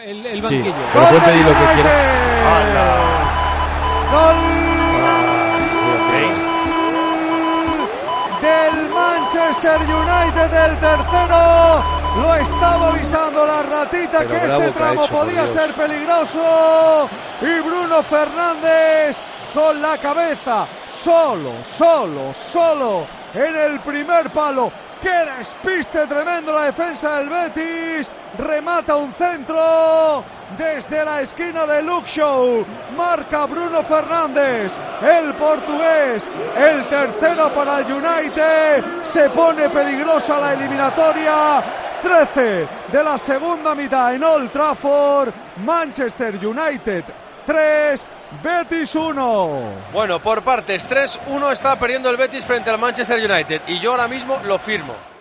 el, el banquillo. Sí, pero puede pedir lo que quiera. Gol del Manchester United, el tercero. Lo estaba avisando la ratita Pero que este tramo hecho, podía ser peligroso. Y Bruno Fernández con la cabeza, solo, solo, solo en el primer palo. ¡Qué despiste tremendo la defensa del Betis! Remata un centro desde la esquina de Luke Show. Marca Bruno Fernández, el portugués. El tercero para el United. Se pone peligrosa la eliminatoria. 13 de la segunda mitad en Old Trafford. Manchester United 3, Betis 1. Bueno, por partes, 3-1 está perdiendo el Betis frente al Manchester United y yo ahora mismo lo firmo.